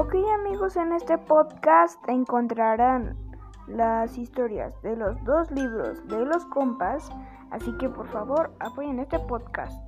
Ok amigos, en este podcast encontrarán las historias de los dos libros de los compas, así que por favor apoyen este podcast.